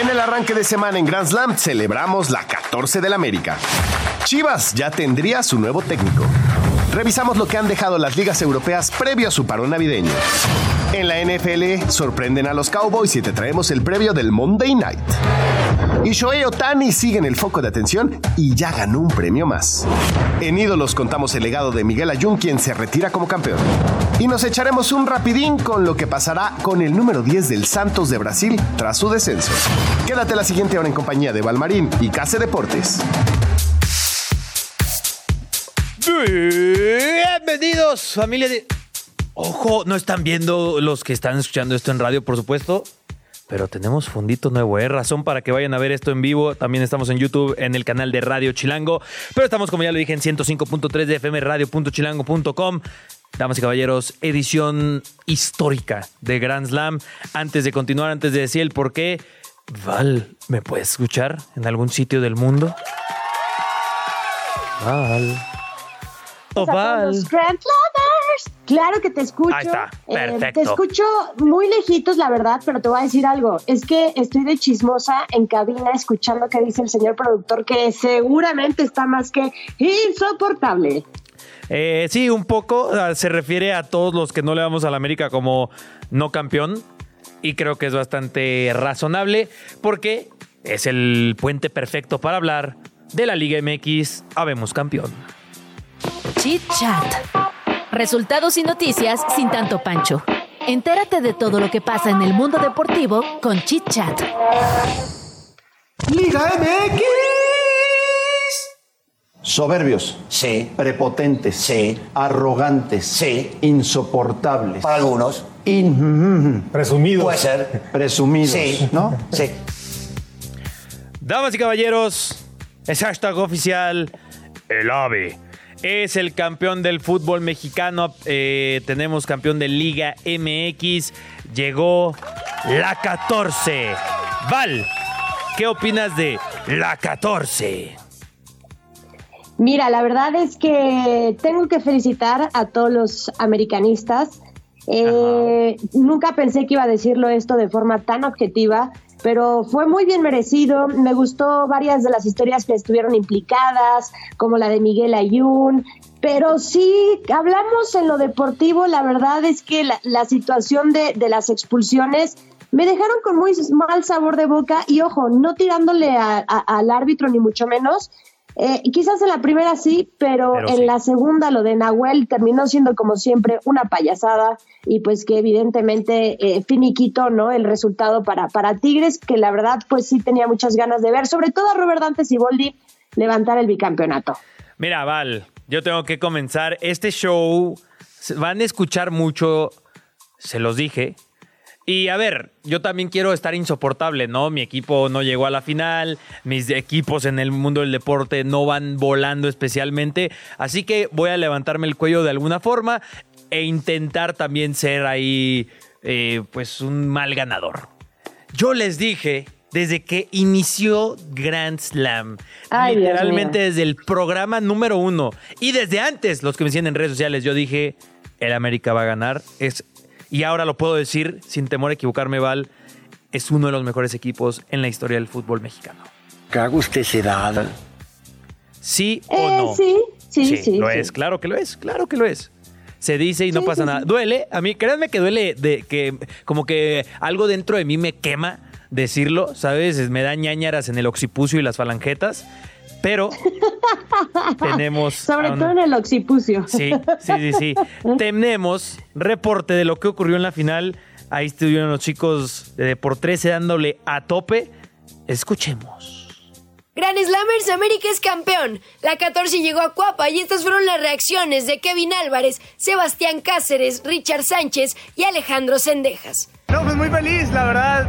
En el arranque de semana en Grand Slam celebramos la 14 del América. Chivas ya tendría su nuevo técnico. Revisamos lo que han dejado las ligas europeas previo a su parón navideño. En la NFL sorprenden a los Cowboys y te traemos el previo del Monday Night. Y Shohei Otani sigue el foco de atención y ya ganó un premio más. En Ídolos contamos el legado de Miguel Ayun, quien se retira como campeón. Y nos echaremos un rapidín con lo que pasará con el número 10 del Santos de Brasil tras su descenso. Quédate la siguiente hora en compañía de Valmarín y Case Deportes. Bienvenidos, familia de. Ojo, no están viendo los que están escuchando esto en radio, por supuesto. Pero tenemos fundito nuevo, ¿eh? Razón para que vayan a ver esto en vivo. También estamos en YouTube, en el canal de Radio Chilango. Pero estamos, como ya lo dije, en 105.3 de FM radio.chilango.com. Damas y caballeros, edición histórica de Grand Slam. Antes de continuar, antes de decir el por qué, Val, ¿me puedes escuchar en algún sitio del mundo? Val. Oh, Val. Grand Lovers. Claro que te escucho. Ahí está, Eh, perfecto. te escucho muy lejitos, la verdad, pero te voy a decir algo. Es que estoy de chismosa en cabina escuchando qué dice el señor productor, que seguramente está más que insoportable. Eh, sí, un poco. Se refiere a todos los que no le damos a la América como no campeón. Y creo que es bastante razonable porque es el puente perfecto para hablar de la Liga MX. Habemos campeón. Chit Chat. Resultados y noticias sin tanto pancho. Entérate de todo lo que pasa en el mundo deportivo con Chit Chat. Liga MX. Soberbios. Sí, Prepotentes. Sí. Arrogantes. Sí. Insoportables. para algunos. In- Presumidos. Puede ser. presumidos. Sí. ¿No? Sí. Damas y caballeros, es hashtag oficial. El AVE es el campeón del fútbol mexicano. Eh, tenemos campeón de Liga MX. Llegó la 14. Val, ¿qué opinas de la 14? Mira, la verdad es que tengo que felicitar a todos los americanistas. Eh, nunca pensé que iba a decirlo esto de forma tan objetiva, pero fue muy bien merecido. Me gustó varias de las historias que estuvieron implicadas, como la de Miguel Ayun. Pero sí, hablamos en lo deportivo, la verdad es que la, situación de, de las expulsiones me dejaron con muy mal sabor de boca y ojo, no tirándole al árbitro ni mucho menos. Eh, quizás en la primera sí, pero, Pero en sí. la segunda lo de Nahuel terminó siendo como siempre una payasada y pues que evidentemente eh, finiquito, ¿no? El resultado para, para Tigres, que la verdad pues sí tenía muchas ganas de ver, sobre todo a Robert Dantes y Boldi levantar el bicampeonato. Mira, Val, yo tengo que comenzar. Este show van a escuchar mucho, se los dije. Y a ver, yo también quiero estar insoportable, ¿no? Mi equipo no llegó a la final, mis equipos en el mundo del deporte no van volando especialmente, así que voy a levantarme el cuello de alguna forma e intentar también ser ahí, eh, pues, un mal ganador. Yo les dije desde que inició Grand Slam, Ay, literalmente desde el programa número uno y desde antes, los que me siguen en redes sociales, yo dije, el América va a ganar. Es, y ahora lo puedo decir sin temor a equivocarme, Val, es uno de los mejores equipos en la historia del fútbol mexicano. Se da. ¿Sí o Eh, no? sí, sí, sí. lo sí. es, claro que lo es, claro que lo es. Se dice y no Sí, pasa sí, nada. sí. Duele, a mí, créanme que duele de que como que algo dentro de mí me quema decirlo, ¿sabes? Me da ñañaras en el occipucio y las falangetas, pero tenemos... Sobre todo en el occipucio. Sí, sí, sí, sí. Tenemos reporte de lo que ocurrió en la final. Ahí estuvieron los chicos de por 13 dándole a tope. Escuchemos. Gran Slammers América es campeón. La 14 llegó a Cuapa y estas fueron las reacciones de Kevin Álvarez, Sebastián Cáceres, Richard Sánchez y Alejandro Sendejas. No, pues muy feliz, la verdad.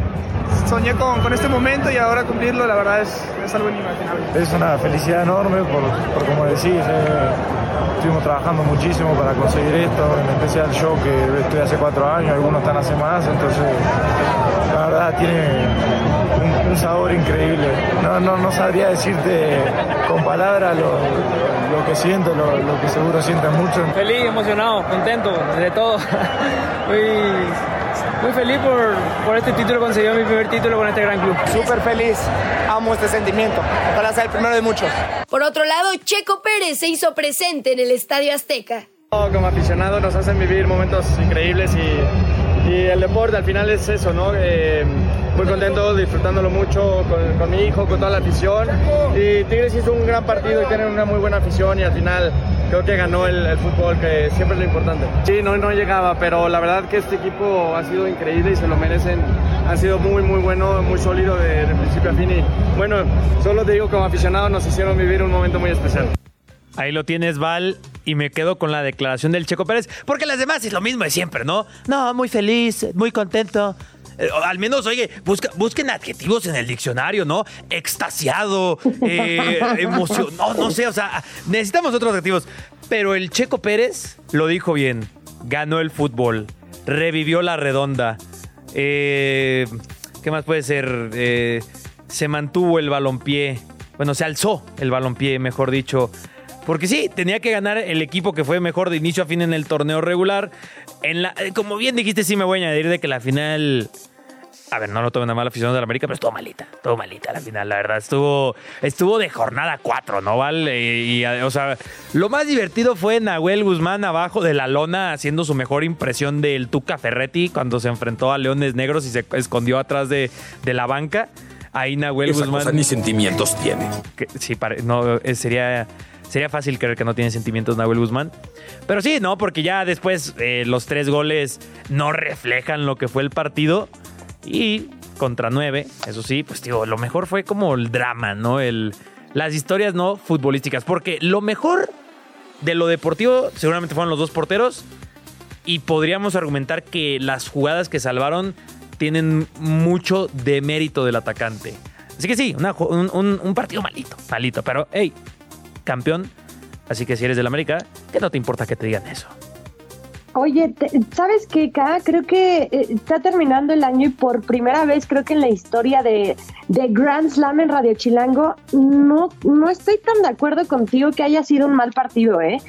Soñé con, con este momento y ahora cumplirlo, la verdad es, es algo inimaginable. Es una felicidad enorme por, por como decís, eh, estuvimos trabajando muchísimo para conseguir esto, en especial yo que estoy hace cuatro años, algunos están hace más, entonces la verdad tiene un, un sabor increíble. No, no, no sabría decirte con palabras lo, lo que siento, lo, lo que seguro sienten mucho. Feliz, emocionado, contento de todo. muy feliz por, por este título, conseguido mi primer título con este gran club. Súper feliz, amo este sentimiento. Ojalá sea el primero de muchos. Por otro lado, Checo Pérez se hizo presente en el Estadio Azteca. Como aficionado nos hacen vivir momentos increíbles y, y el deporte al final es eso, ¿no? Eh, muy contento, disfrutándolo mucho con, con, mi hijo, con toda la afición. Y Tigres hizo un gran partido y tienen una muy buena afición y al final creo que ganó el, el, fútbol, que siempre es lo importante. Sí, no, no llegaba, pero la verdad que este equipo ha sido increíble y se lo merecen. Ha sido muy, muy bueno, muy sólido de, de principio a fin. Y bueno, solo te digo, como aficionado nos hicieron vivir un momento muy especial. Ahí lo tienes, Val, y me quedo con la declaración del Checo Pérez, porque las demás es lo mismo de siempre, ¿no? No, muy feliz, muy contento. Eh, al menos, oye, busca, busquen adjetivos en el diccionario, ¿no? Extasiado, eh, emoción, no, no sé, o sea, necesitamos otros adjetivos. Pero el Checo Pérez lo dijo bien, ganó el fútbol, revivió la redonda. Eh, ¿Qué más puede ser? Eh, se mantuvo el balompié, bueno, se alzó el balompié, mejor dicho. Porque sí, tenía que ganar el equipo que fue mejor de inicio a fin en el torneo regular. En la, eh, como bien dijiste, sí me voy a añadir de que la final. A ver, no lo tomen a mal aficionados de la América, pero estuvo malita. Estuvo malita la final, la verdad. Estuvo, estuvo de jornada 4, ¿no, Val? Y, y, o sea, lo más divertido fue Nahuel Guzmán abajo de la lona haciendo su mejor impresión del Tuca Ferretti cuando se enfrentó a Leones Negros y se escondió atrás de, de la banca. Ahí Nahuel Esa Guzmán. Cosa ni sentimientos tiene. Que, sí, pare, no, eh, sería. Sería fácil creer que no tiene sentimientos Nahuel Guzmán. Pero sí, ¿no? Porque ya después eh, los tres goles no reflejan lo que fue el partido. Y contra nueve, eso sí, pues digo, lo mejor fue como el drama, ¿no? El, las historias no futbolísticas. Porque lo mejor de lo deportivo seguramente fueron los dos porteros. Y podríamos argumentar que las jugadas que salvaron tienen mucho de mérito del atacante. Así que sí, un, un partido malito, malito. Pero, hey, campeón. Así que si eres del América, que no te importa que te digan eso. Oye, ¿sabes qué, K? Creo que eh, está terminando el año y por primera vez creo que en la historia de, de Grand Slam en Radio Chilango no, no estoy tan de acuerdo contigo que haya sido un mal partido, ¿eh?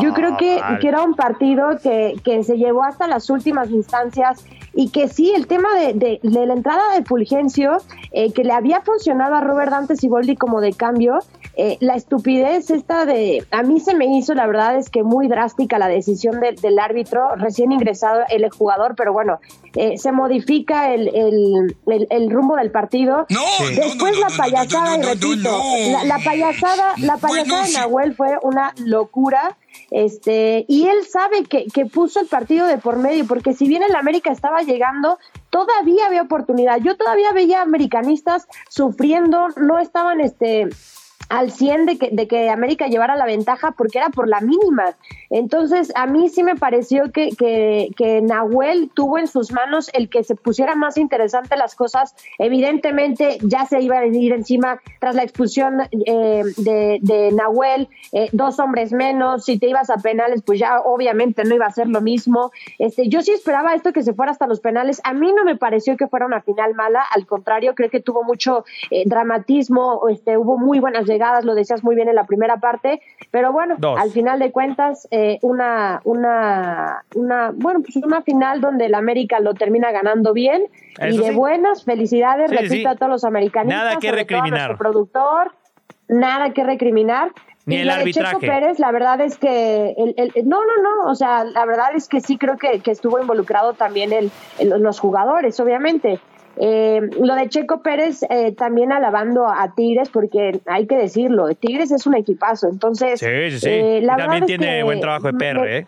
Yo Ah, creo que, que era un partido que, que se llevó hasta las últimas instancias y que sí, el tema de, de, de la entrada de Fulgencio, eh, que le había funcionado a Robert Dante Siboldi como de cambio, eh, la estupidez esta de, a mí se me hizo, la verdad es que muy drástica la decisión de, del árbitro, recién ingresado el jugador, pero bueno, eh, se modifica el, el, el, el, rumbo del partido. No, Después no, no, la payasada, y repito, la, la, payasada, la payasada Bueno, de. Nahuel fue una locura. Este, y él sabe que, que puso el partido de por medio, porque si bien el América estaba llegando, todavía había oportunidad. Yo todavía veía americanistas sufriendo, no estaban este al 100 de que, de que América llevara la ventaja porque era por la mínima. Entonces, a mí sí me pareció que, que, que, Nahuel tuvo en sus manos el que se pusiera más interesante las cosas. Evidentemente, ya se iba a ir encima tras la expulsión eh, de, de, Nahuel, eh, dos hombres menos. Si te ibas a penales, pues ya obviamente no iba a ser lo mismo. Este, yo sí esperaba esto que se fuera hasta los penales. A mí no me pareció que fuera una final mala, al contrario, creo que tuvo mucho eh, dramatismo, este, hubo muy buenas llegadas, lo decías muy bien en la primera parte, pero bueno, Dos. al final de cuentas, eh, una, una, una, bueno, pues una final donde el América lo termina ganando bien Eso y de sí. buenas, felicidades, sí, repito sí. a todos los americanistas, nada que recriminar. Todo productor, nada que recriminar. Ni el arbitraje. Checo Pérez, la verdad es que, el, el, no, no, no, o sea, la verdad es que sí creo que, que estuvo involucrado también el, los jugadores, obviamente. Eh, lo de Checo Pérez eh, también alabando a Tigres, porque hay que decirlo, Tigres es un equipazo, entonces... Sí, sí, sí. Eh, la también tiene que buen trabajo de PR, ¿eh?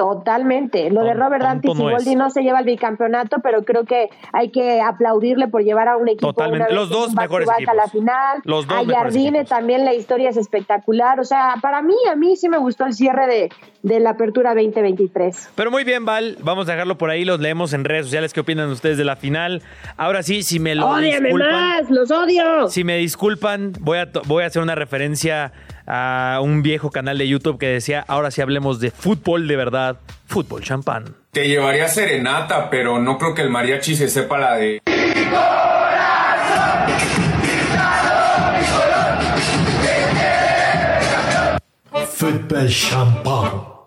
Totalmente. Lo de Robert Dante y no. Siboldi no se lleva el bicampeonato, pero creo que hay que aplaudirle por llevar a un equipo Totalmente. Los dos mejores a la final. Los dos a Jardine también la historia es espectacular. O sea, para mí, a mí sí me gustó el cierre de, de la apertura 2023. Pero muy bien, Val. Vamos a dejarlo por ahí. Los leemos en redes sociales. ¿Qué opinan ustedes de la final? Ahora sí, si me lo ¡Ódiame disculpan. más! ¡Los odio! Si me disculpan, voy a, voy a hacer una referencia a un viejo canal de YouTube que decía, ahora sí hablemos de fútbol de verdad, fútbol champán. Te llevaría serenata, pero no creo que el mariachi se sepa la de... Fútbol champán.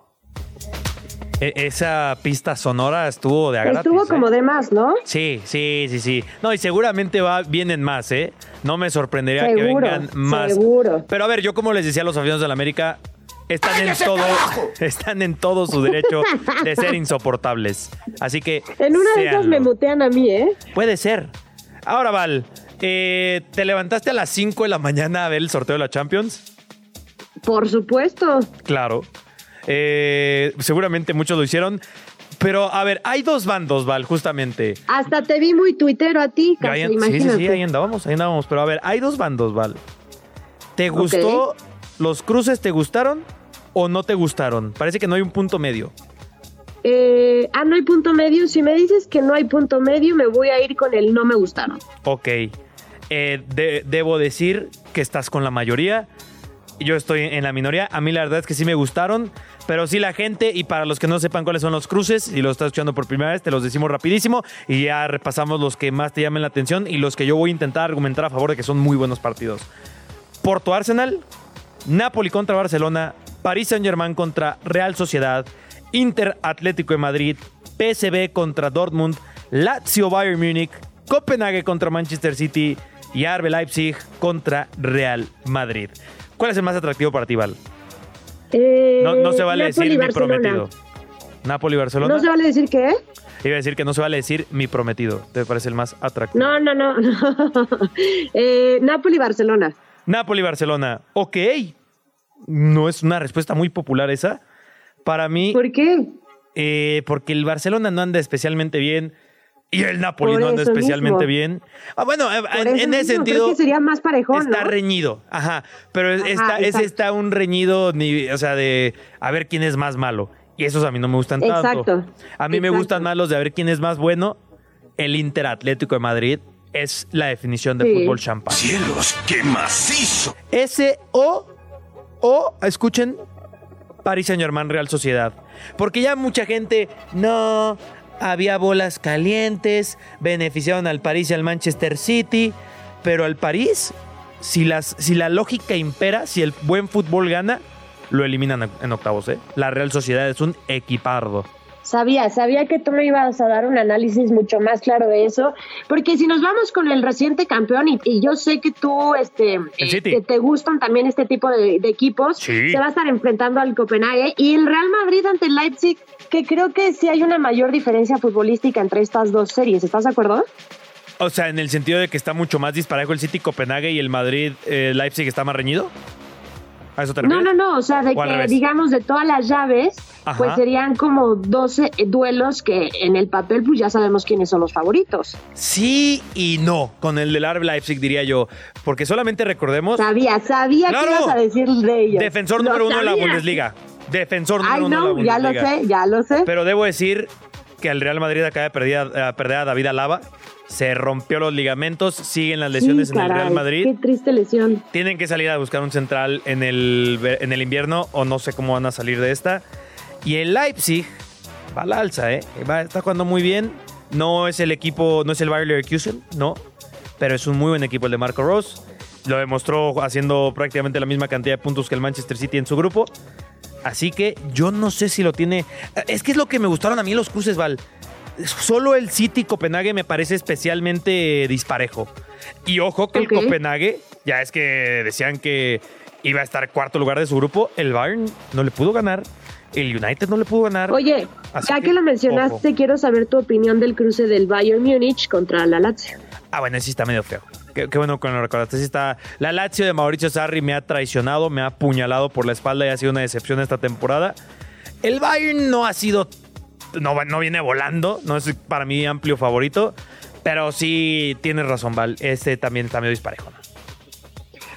E- esa pista sonora estuvo de gratis. Estuvo ¿eh? como de más, ¿no? Sí, sí, sí, sí. No, y seguramente va, vienen más, ¿eh? No me sorprendería que vengan más. seguro. Pero a ver, yo como les decía a los aficionados de la América, están en todo, están en todo su derecho de ser insoportables. Así que En una de esas me mutean a mí, ¿eh? Puede ser. Ahora, Val, eh, ¿te levantaste a las 5 de la mañana a ver el sorteo de la Champions? Por supuesto. Claro. Eh, seguramente muchos lo hicieron. Pero, a ver, hay dos bandos, Val, justamente. Hasta te vi muy tuitero a ti, casi, ahí- sí, sí, sí, ahí andábamos, ahí andábamos. Pero a ver, hay dos bandos, Val. ¿Te gustó? ¿Los cruces te gustaron o no te gustaron? Parece que no hay un punto medio. Eh, ah, no hay punto medio. Si me dices que no hay punto medio, me voy a ir con el no me gustaron. Ok. Eh, de- debo decir que estás con la mayoría. Yo estoy en la minoría. A mí la verdad es que sí me gustaron. Pero sí la gente, y para los que no sepan cuáles son los cruces, y lo estás escuchando por primera vez, te los decimos rapidísimo. Y ya repasamos los que más te llamen la atención y los que yo voy a intentar argumentar a favor de que son muy buenos partidos. Porto Arsenal, Napoli contra Barcelona, París Saint Germain contra Real Sociedad, Inter Atlético de Madrid, PSV contra Dortmund, Lazio Bayern Múnich, Copenhague contra Manchester City y RB Leipzig contra Real Madrid. ¿Cuál es el más atractivo para ti, Val? Eh, No, no se vale Napoli, decir mi prometido. Napoli Barcelona. ¿No se vale decir qué? Iba a decir que no se vale decir mi prometido. ¿Te parece el más atractivo? No, no, no. no. eh, Napoli, Barcelona. Napoli Barcelona. Ok. No es una respuesta muy popular esa. Para mí. ¿Por qué? Eh, porque el Barcelona no anda especialmente bien y el Napoli no anda especialmente mismo. bien. Ah, bueno, eh, en, ese mismo, sentido Creo que sería más parejón, está ¿no? reñido. Ajá, pero Ajá, está, ese exacto. está un reñido, ni, o sea, de a ver quién es más malo. Y esos a mí no me gustan tanto. Exacto, A mí me gustan más los de a ver quién es más bueno. El Inter Atlético de Madrid es la definición de Sí. fútbol champán. ¡Cielos, qué macizo! Ese o, o, escuchen, Paris Saint Germain Real Sociedad. Porque ya mucha gente, no, había bolas calientes, beneficiaron al París y al Manchester City, pero al París, si, las, si la lógica impera, si el buen fútbol gana, lo eliminan en octavos. ¿eh? La Real Sociedad es un equipardo. Sabía, sabía que tú me ibas a dar un análisis mucho más claro de eso, porque si nos vamos con el reciente campeón, y, y yo sé que tú, este, que te gustan también este tipo de, de equipos, Sí. se va a estar enfrentando al Copenhague y el Real Madrid ante el Leipzig, que creo que sí hay una mayor diferencia futbolística entre estas dos series, ¿estás de acuerdo? O sea, en el sentido de que está mucho más disparejo el City Copenhague y el Madrid eh, Leipzig está más reñido. ¿A eso te No, no, no, o sea, de ¿O al que digamos de todas las llaves, Ajá. pues serían como 12 duelos que en el papel pues ya sabemos quiénes son los favoritos. Sí y no, con el del RB Leipzig diría yo, porque solamente recordemos Sabía, sabía Claro. que ibas a decir de ellos. defensor número uno de la sabía. Bundesliga, defensor número Ay, uno no, de la ya lo Bundesliga. sé, ya lo sé. Pero debo decir que el Real Madrid acaba de perder, a- a perder a David Alaba, se rompió los ligamentos, siguen las lesiones Sí, en el Real Madrid. Qué triste lesión. Tienen que salir a buscar un central en el, en el invierno o no sé cómo van a salir de esta. Y el Leipzig va a la alza, ¿eh? Va, está jugando muy bien. No es el equipo, no es el Bayer Leverkusen, no. Pero es un muy buen equipo el de Marco Ross. Lo demostró haciendo prácticamente la misma cantidad de puntos que el Manchester City en su grupo. Así que yo no sé si lo tiene. Es que es lo que me gustaron a mí los cruces, Val. Solo el City Copenhague me parece especialmente disparejo. Y ojo que el Copenhague, ya es que decían que iba a estar cuarto lugar de su grupo, el Bayern no le pudo ganar, el United no le pudo ganar. Oye, Así ya que, que, lo mencionaste, ojo. quiero saber tu opinión del cruce del Bayern Múnich contra la Lazio. Ah, bueno, sí está medio feo. Qué, qué bueno que lo recordaste. Sí está. La Lazio de Mauricio Sarri me ha traicionado, me ha apuñalado por la espalda y ha sido una decepción esta temporada. El Bayern no ha sido, no, no viene volando, no es para mí amplio favorito, pero sí tienes razón, Val, este también está medio disparejo. ¿no?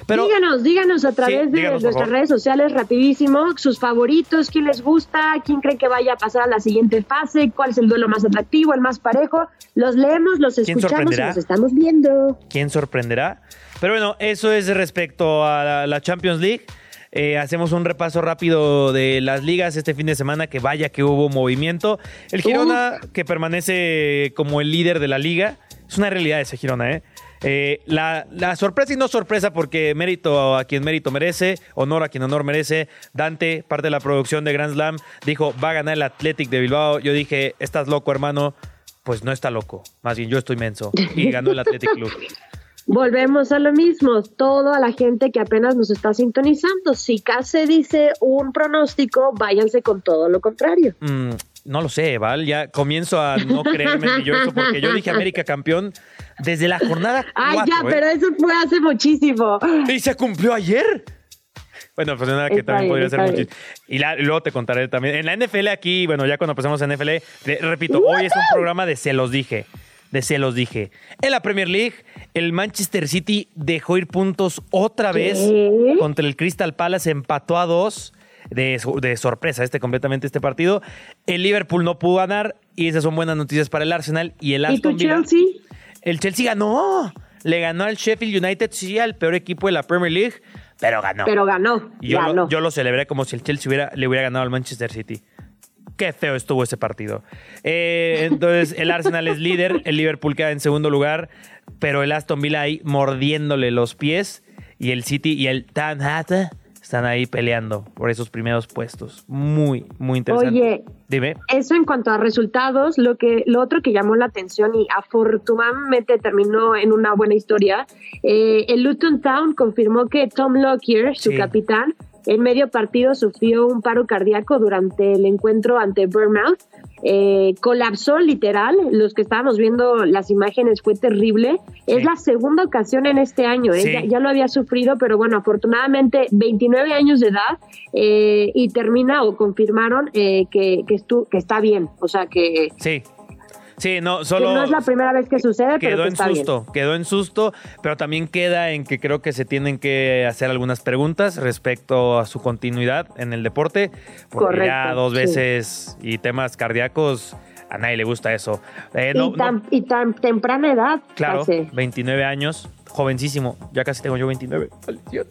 Pero díganos, díganos a través de díganos, nuestras redes sociales rapidísimo sus favoritos, quién les gusta, quién cree que vaya a pasar a la siguiente fase, cuál es el duelo más atractivo, el más parejo. Los leemos, los ¿Quién escuchamos y los estamos viendo. quién sorprenderá. Pero bueno, eso es respecto a la, la Champions League. Eh, hacemos un repaso rápido de las ligas este fin de semana, que vaya que hubo movimiento. El Girona, que permanece como el líder de la liga, es una realidad ese Girona, ¿eh? Eh, la, la sorpresa y no sorpresa, porque mérito a quien mérito merece, honor a quien honor merece. Dante, parte de la producción de Grand Slam, dijo, va a ganar el Athletic de Bilbao. Yo dije, estás loco, hermano. Pues no está loco, más bien yo estoy menso. Y ganó el Athletic Club. Volvemos a lo mismo, todo a la gente que apenas nos está sintonizando. Si Case dice un pronóstico, váyanse con todo lo contrario. Mm, no lo sé, Val. Ya comienzo a no creerme ni yo eso porque yo dije América campeón desde la jornada Ay, 4, ya, ¿eh? pero eso fue hace muchísimo. ¿Y se cumplió ayer? Bueno, pues nada que Está también bien, podría ser muchísimo. Y, la- luego te contaré también. En la NFL aquí, bueno, ya cuando pasemos a NFL, repito, hoy es un programa de se los dije. De se los dije. En la Premier League, el Manchester City dejó ir puntos otra vez ¿Qué? contra el Crystal Palace, empató a dos. De, de sorpresa este completamente este partido. El Liverpool no pudo ganar y esas son buenas noticias para el Arsenal y el ¿Y tu Aston. Chelsea? El Chelsea ganó. Le ganó al Sheffield United, sí, al peor equipo de la Premier League, pero ganó. Pero ganó, yo, ganó. Lo, yo lo celebré como si el Chelsea hubiera, le hubiera ganado al Manchester City. Qué feo estuvo ese partido. Eh, entonces, el Arsenal es líder, el Liverpool queda en segundo lugar, pero el Aston Villa ahí mordiéndole los pies y el City y el Tan Hata están ahí peleando por esos primeros puestos. Muy, muy interesante. Oye, Dime. Eso en cuanto a resultados, lo que lo otro que llamó la atención y afortunadamente terminó en una buena historia, eh, el Luton Town confirmó que Tom Lockyer, su Sí. capitán, en medio partido sufrió un paro cardíaco durante el encuentro ante Bournemouth. Eh, colapsó literal, los que estábamos viendo las imágenes fue terrible. Es la segunda ocasión en este año, ¿eh? Sí. ya, ya lo había sufrido, pero bueno, afortunadamente 29 años de edad eh, y termina o confirmaron eh, que, que, estu- que está bien, o sea que, Sí. Sí, no, que solo. no es la primera vez que sucede, pero Quedó que en está susto, quedó en susto, pero también queda en que creo que se tienen que hacer algunas preguntas respecto a su continuidad en el deporte, porque ya Correcto, dos sí. veces y temas cardíacos, a nadie le gusta eso. Eh, no, y, no, tan, y tan temprana edad. claro, casi. 29 años, jovencísimo, ya casi tengo yo 29. maldición.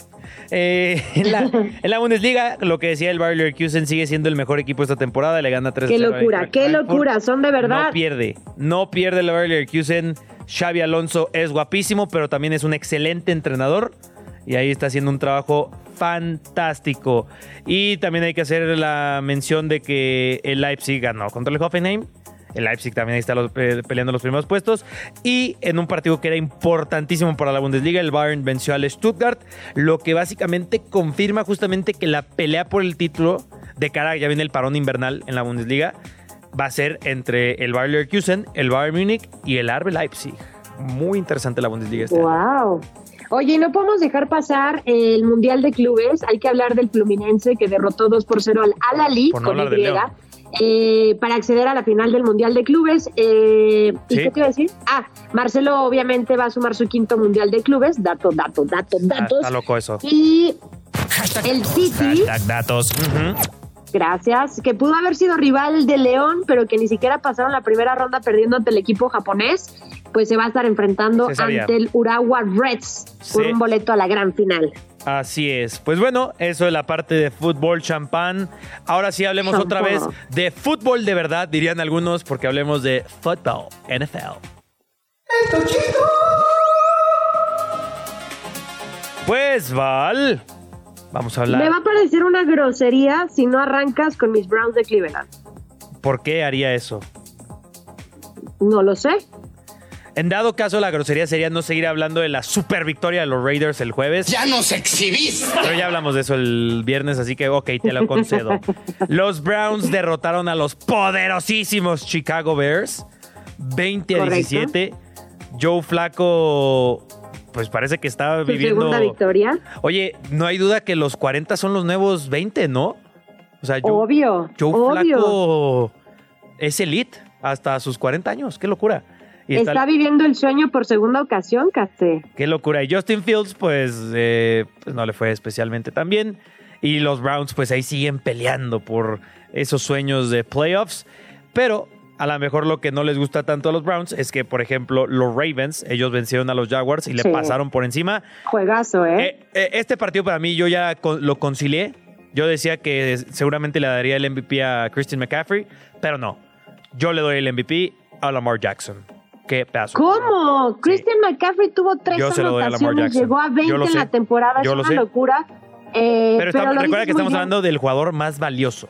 Eh, en, la, en la Bundesliga, lo que decía el Bayer Leverkusen sigue siendo el mejor equipo esta temporada, le gana 3 Qué locura, qué locura, son de verdad. no pierde, no pierde el Bayer Leverkusen. Xavi Alonso es guapísimo, pero también es un excelente entrenador. Y ahí está haciendo un trabajo fantástico. Y también hay que hacer la mención de que el Leipzig ganó contra el Hoffenheim. El Leipzig también está eh, peleando los primeros puestos. Y en un partido que era importantísimo para la Bundesliga, el Bayern venció al Stuttgart, lo que básicamente confirma justamente que la pelea por el título de cara, ya viene el parón invernal en la Bundesliga, va a ser entre el Bayer Leverkusen, el Bayern Múnich y el RB Leipzig. Muy interesante la Bundesliga este año. Oye, y no podemos dejar pasar el Mundial de Clubes. Hay que hablar del Fluminense que derrotó 2 por 0 al Al-Ali no con Y eh, para acceder a la final del Mundial de Clubes. Eh, ¿Y Sí. qué te iba a decir? Ah, Marcelo obviamente va a sumar su quinto Mundial de Clubes. Dato, dato, dato, Ah, datos. Está loco eso. Y el City, Hashtag datos. Ujú. gracias, que pudo haber sido rival de León, pero que ni siquiera pasaron la primera ronda perdiendo ante el equipo japonés, pues se va a estar enfrentando ante el Urawa Reds por Sí. un boleto a la gran final. Así es. Pues bueno, eso es la parte de fútbol champán. Ahora sí hablemos otra vez de fútbol de verdad, dirían algunos, porque hablemos de fútbol, NFL. Pues Val, vamos a hablar. Me va a parecer una grosería si no arrancas con mis Browns de Cleveland. ¿Por qué haría eso? No lo sé. En dado caso, la grosería sería no seguir hablando de la super victoria de los Raiders el jueves. ¡Ya nos exhibís! Pero ya hablamos de eso el viernes, así que ok, te lo concedo. Los Browns derrotaron a los poderosísimos Chicago Bears 20 a Correcto. 17. Joe Flaco, pues parece que está Su viviendo. segunda victoria. Oye, no hay duda que los 40 son los nuevos 20, ¿no? O sea, Joe, Obvio, Joe obvio. Flaco es elite hasta sus 40 años. Qué locura. Y Está, está- viviendo el sueño por segunda ocasión, Cate. Qué locura. Y Justin Fields, pues, eh, pues no le fue especialmente tan bien. Y los Browns, pues ahí siguen peleando por esos sueños de playoffs. Pero a lo mejor lo que no les gusta tanto a los Browns es que, por ejemplo, los Ravens, ellos vencieron a los Jaguars y le Sí. pasaron por encima. Juegazo, ¿eh? Eh, eh, este partido para mí yo ya lo concilié. Yo decía que seguramente le daría el MVP a Christian McCaffrey, pero no. Yo le doy el MVP a Lamar Jackson. Qué pedazo. ¿Cómo? Christian McCaffrey tuvo tres Yo a anotaciones, llegó a 20 Yo lo en la temporada, Yo es lo una sé. locura. Eh, Pero, estamos- recuerda que estamos bien. hablando del jugador más valioso.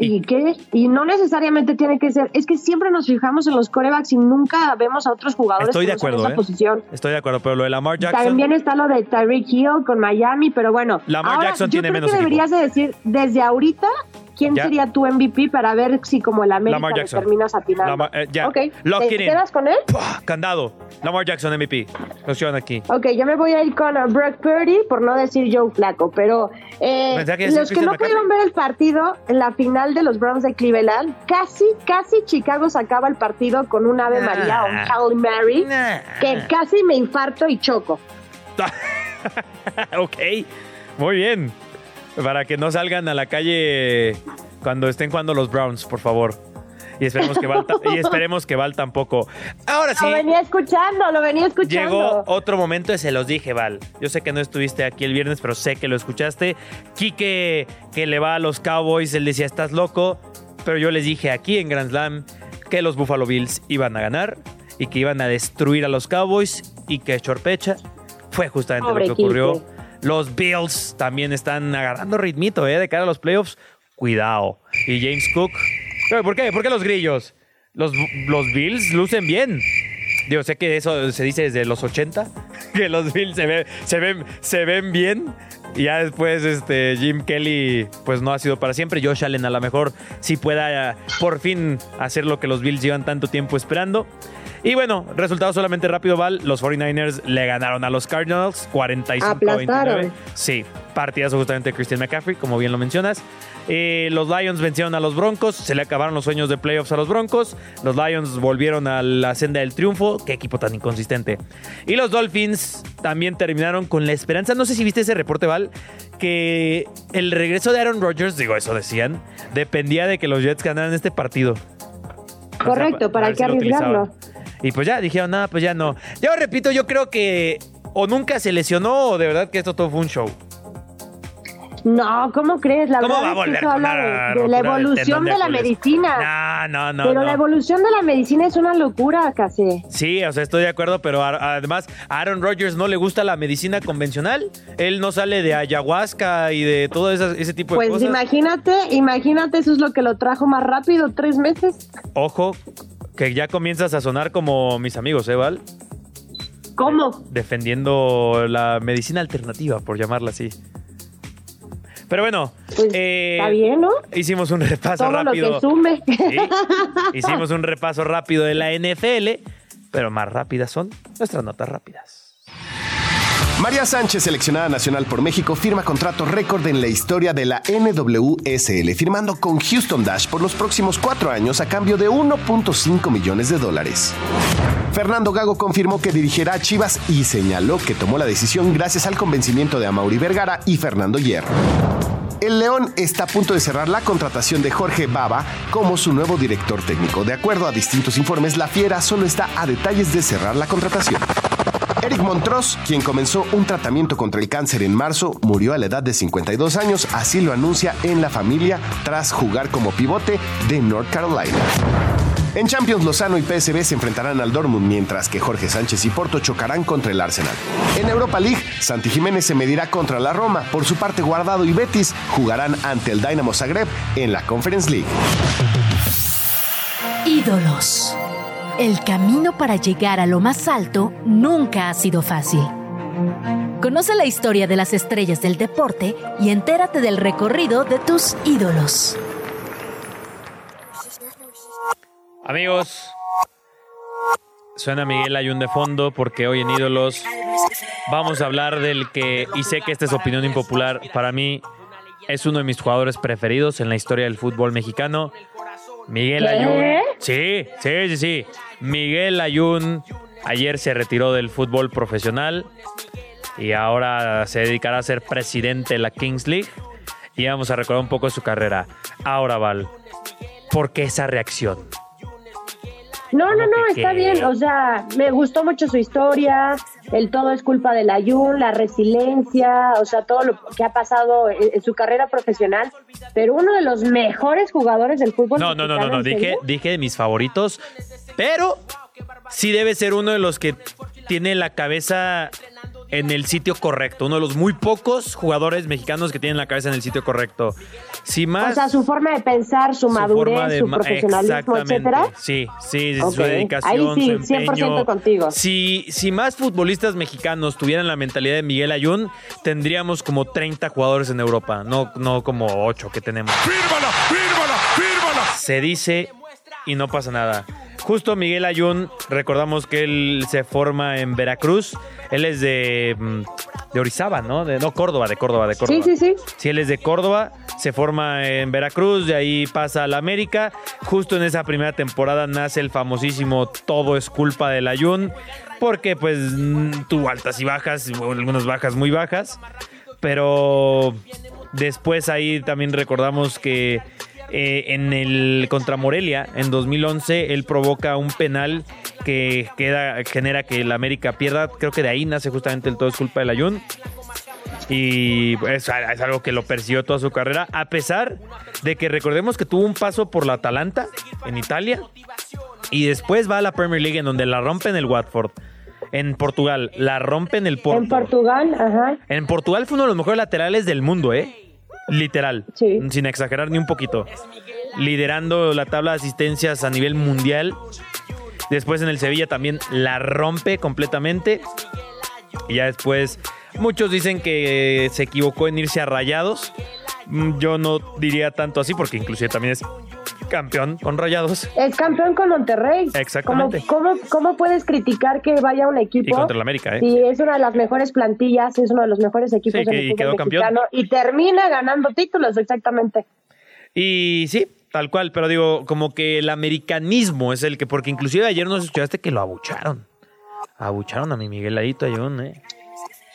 ¿Y qué? Y no necesariamente tiene que ser. Es que siempre nos fijamos en los corebacks y nunca vemos a otros jugadores Estoy de acuerdo, esa ¿eh? posición. Estoy de acuerdo, pero lo de Lamar Jackson. También está lo de Tyreek Hill con Miami, pero bueno. Lamar ahora, Jackson yo tiene creo menos que deberías de decir desde ahorita quién Ya. sería tu MVP para ver si como el América terminas atinando. Lamar- eh, ya. Ok, Lock ¿te quedas con él? Candado. Lamar Jackson MVP. Opción aquí. Ok, yo me voy a ir con uh, Brock Purdy, por no decir Joe Flaco, pero eh, que los que no pudieron ver el partido en la final de los Browns de Cleveland, casi, casi Chicago sacaba el partido con un Ave María o un Hail Mary, que casi me infarto y choco. ok. Muy bien. Para que no salgan a la calle cuando estén jugando los Browns, por favor. Y esperemos que Val, y esperemos que Val tampoco. Ahora sí. Lo venía escuchando, lo venía escuchando. Llegó otro momento y se los dije, Val. Yo sé que no estuviste aquí el viernes, pero sé que lo escuchaste. Quique, que le va a los Cowboys, él decía, estás loco. Pero yo les dije aquí en Grand Slam que los Buffalo Bills iban a ganar y que iban a destruir a los Cowboys y que Chorpecha fue justamente Pobre lo que ocurrió. Quique. Los Bills también están agarrando ritmito, ¿eh? De cara a los playoffs. Cuidado. Y James Cook. ¿Pero ¿Por qué? ¿Por qué los grillos? Los, los Bills lucen bien. Yo sé que eso se dice desde los 80, que los Bills se, ve- se, ven, se ven bien. Y ya después este, Jim Kelly pues no ha sido para siempre. Josh Allen a lo mejor sí pueda eh, por fin hacer lo que los Bills llevan tanto tiempo esperando. Y bueno, resultado solamente rápido, Val. Los 49ers le ganaron a los Cardinals 45-29. Aplastaron. Sí, partidazo justamente de Christian McCaffrey, como bien lo mencionas. Eh, los Lions vencieron a los Broncos, se le acabaron los sueños de playoffs a los Broncos. Los Lions volvieron a la senda del triunfo. Qué equipo tan inconsistente. Y los Dolphins también terminaron con la esperanza. No sé si viste ese reporte, Val, que el regreso de Aaron Rodgers, digo, eso decían, dependía de que los Jets ganaran este partido. Correcto, O sea, ¿para lo arriesgarlo? Y pues ya, dijeron, nada, pues ya no. Yo repito, yo creo que o nunca se lesionó o de verdad que esto todo fue un show. No, ¿cómo crees? La ¿Cómo verdad va a es que eso habla de, de la evolución de de la medicina. No, no, no. pero no. la evolución de la medicina es una locura, casi. Sí, o sea, estoy de acuerdo, pero a- además a Aaron Rodgers no le gusta la medicina convencional. Él no sale de ayahuasca y de todo ese, ese tipo de Pues cosas. imagínate, imagínate, eso es lo que lo trajo más rápido, tres meses. Ojo, que ya comienzas a sonar como mis amigos, ¿eh, Val? ¿Cómo? Defendiendo la medicina alternativa, por llamarla así. Pero bueno, eh, Está bien, ¿no? hicimos un repaso Todo lo rápido. que sume. Sí. Hicimos un repaso rápido de la NFL, pero más rápidas son nuestras notas rápidas. María Sánchez, seleccionada nacional por México, firma contrato récord en la historia de la NWSL, firmando con Houston Dash por los próximos cuatro años a cambio de 1.5 millones de dólares. Fernando Gago confirmó que dirigirá a Chivas y señaló que tomó la decisión gracias al convencimiento de Amaury Vergara y Fernando Hierro. El León está a punto de cerrar la contratación de Jorge Baba como su nuevo director técnico. De acuerdo a distintos informes, la Fiera solo está a detalles de cerrar la contratación. Eric Montross, quien comenzó un tratamiento contra el cáncer en marzo, murió a la edad de 52 años, así lo anuncia en la familia tras jugar como pivote de North Carolina. En Champions, Lozano y PSV se enfrentarán al Dortmund, mientras que Jorge Sánchez y Porto chocarán contra el Arsenal. En Europa League, Santi Jiménez se medirá contra la Roma. Por su parte, Guardado y Betis jugarán ante el Dynamo Zagreb en la Conference League. Ídolos. El camino para llegar a lo más alto nunca ha sido fácil. Conoce la historia de las estrellas del deporte y entérate del recorrido de tus ídolos. Amigos, suena Miguel Ayun de fondo porque hoy en Ídolos vamos a hablar del que, y sé que esta es opinión impopular, para mí es uno de mis jugadores preferidos en la historia del fútbol mexicano. Miguel ¿Qué? Ayun. Sí, sí, sí, sí. Miguel Ayun ayer se retiró del fútbol profesional y ahora se dedicará a ser presidente de la Kings League. Y vamos a recordar un poco su carrera. Ahora, Val, ¿por qué esa reacción? No, no, no, está qué? bien. O sea, me gustó mucho su historia. El todo es culpa del Ayun, la resiliencia, o sea, todo lo que ha pasado en, en su carrera profesional. Pero uno de los mejores jugadores del fútbol. No, no, no, no, no. ¿en Dije, dije de mis favoritos, pero sí debe ser uno de los que tiene la cabeza en el sitio correcto. Uno de los muy pocos jugadores mexicanos que tienen la cabeza en el sitio correcto. Si más. O sea, su forma de pensar, su, su madurez, forma de su ma- profesionalismo, etcétera. Sí, sí, sí, Ok. su dedicación, Ahí sí, su empeño. 100% contigo. Si, si más futbolistas mexicanos tuvieran la mentalidad de Miguel Ayun, tendríamos como 30 jugadores en Europa, no, no como 8 que tenemos. ¡Fírmala, fírmala, fírmala! Se dice y no pasa nada. Justo Miguel Ayun, recordamos que él se forma en Veracruz. Él es de, mm, de Orizaba, ¿no? De, no, Córdoba, de Córdoba, de Córdoba. Sí, sí, sí. Sí, él es de Córdoba, se forma en Veracruz, de ahí pasa a la América. Justo en esa primera temporada nace el famosísimo Todo es culpa del Ayun, porque pues mm, tuvo altas y bajas, algunas bajas muy bajas. Pero después ahí también recordamos que eh, en el contra Morelia, en 2011, él provoca un penal que queda, genera que el América pierda. Creo que de ahí nace justamente el todo es culpa del Ayun. Y es, es algo que lo persiguió toda su carrera, a pesar de que recordemos que tuvo un paso por la Atalanta en Italia y después va a la Premier League en donde la rompe en el Watford. En Portugal, la rompe en el Porto. En Portugal, ajá. En Portugal fue uno de los mejores laterales del mundo, ¿eh? Literal. Sí. Sin exagerar ni un poquito. Liderando la tabla de asistencias a nivel mundial. Después en el Sevilla también la rompe completamente. Y ya después, muchos dicen que se equivocó en irse a Rayados. Mm, Yo no diría tanto así, porque inclusive también es campeón con Rayados. Es campeón con Monterrey. Exactamente. ¿Cómo, cómo, cómo puedes criticar que vaya un equipo? Y contra el América, ¿eh? Si es una de las mejores plantillas, es uno de los mejores equipos Sí, en el y quedó campeón. mexicano y termina ganando títulos, exactamente. Y sí, tal cual, pero digo, como que el americanismo es el que, porque inclusive ayer nos escuchaste que lo abucharon. Abucharon a mi Migueladito Ayun, ¿eh?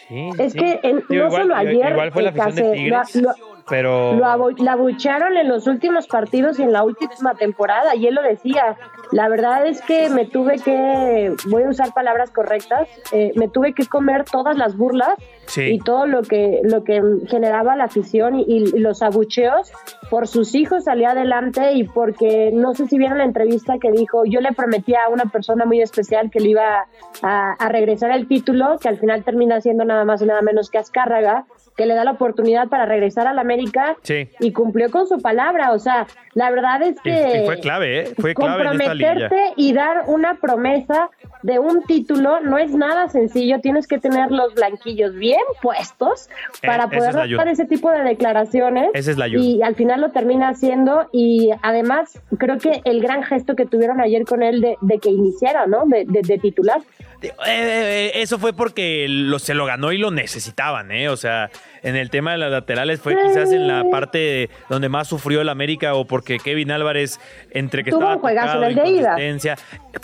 Sí, Es sí. que en- Digo, no solo ayer, Igual fue la afición de Tigres, lo- pero... Lo abu- la abucharon en los últimos partidos y en la última temporada, y él lo decía. La verdad es que me tuve que, voy a usar palabras correctas, eh, me tuve que comer todas las burlas Sí. y todo lo que, lo que generaba la afición y, y los abucheos por sus hijos salía adelante y porque no sé si vieron la entrevista que dijo, yo le prometí a una persona muy especial que le iba a, a regresar el título, que al final termina siendo nada más y nada menos que Azcárraga, que le da la oportunidad para regresar a la América Sí. y cumplió con su palabra. O sea, la verdad es que y fue clave, ¿eh? Fue clave en esta liguilla. comprometerte y dar una promesa de un título no es nada sencillo. Tienes que tener los blanquillos bien puestos para Eh, esa poder es dar ese tipo de declaraciones. Esa es la ayuda. Y al final lo termina haciendo. Y además, creo que el gran gesto que tuvieron ayer con él de, de que iniciara, ¿no? De, de- de titular. Eh, eh, eso fue porque lo, se lo ganó y lo necesitaban, ¿eh? O sea, en el tema de las laterales fue quizás en la parte donde más sufrió el América o porque Kevin Álvarez, entre que Tuvo estaba un juegazo en el de ida.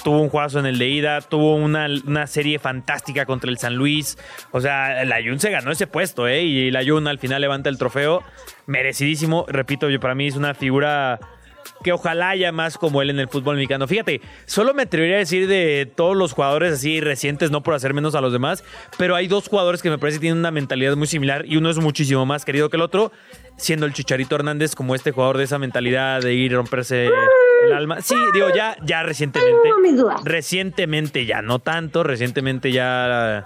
tuvo un juegazo en el de ida, tuvo una, una serie fantástica contra el San Luis. O sea, el Ayun se ganó ese puesto, ¿eh? Y el Ayun al final levanta el trofeo. Merecidísimo. Repito, yo para mí es una figura que ojalá haya más como él en el fútbol mexicano. Fíjate, solo me atrevería a decir de todos los jugadores así recientes, no por hacer menos a los demás, pero hay dos jugadores que me parece que tienen una mentalidad muy similar y uno es muchísimo más querido que el otro, siendo el Chicharito Hernández como este jugador de esa mentalidad de ir y romperse el alma. Sí, digo, ya, ya recientemente. Recientemente ya, no tanto, recientemente ya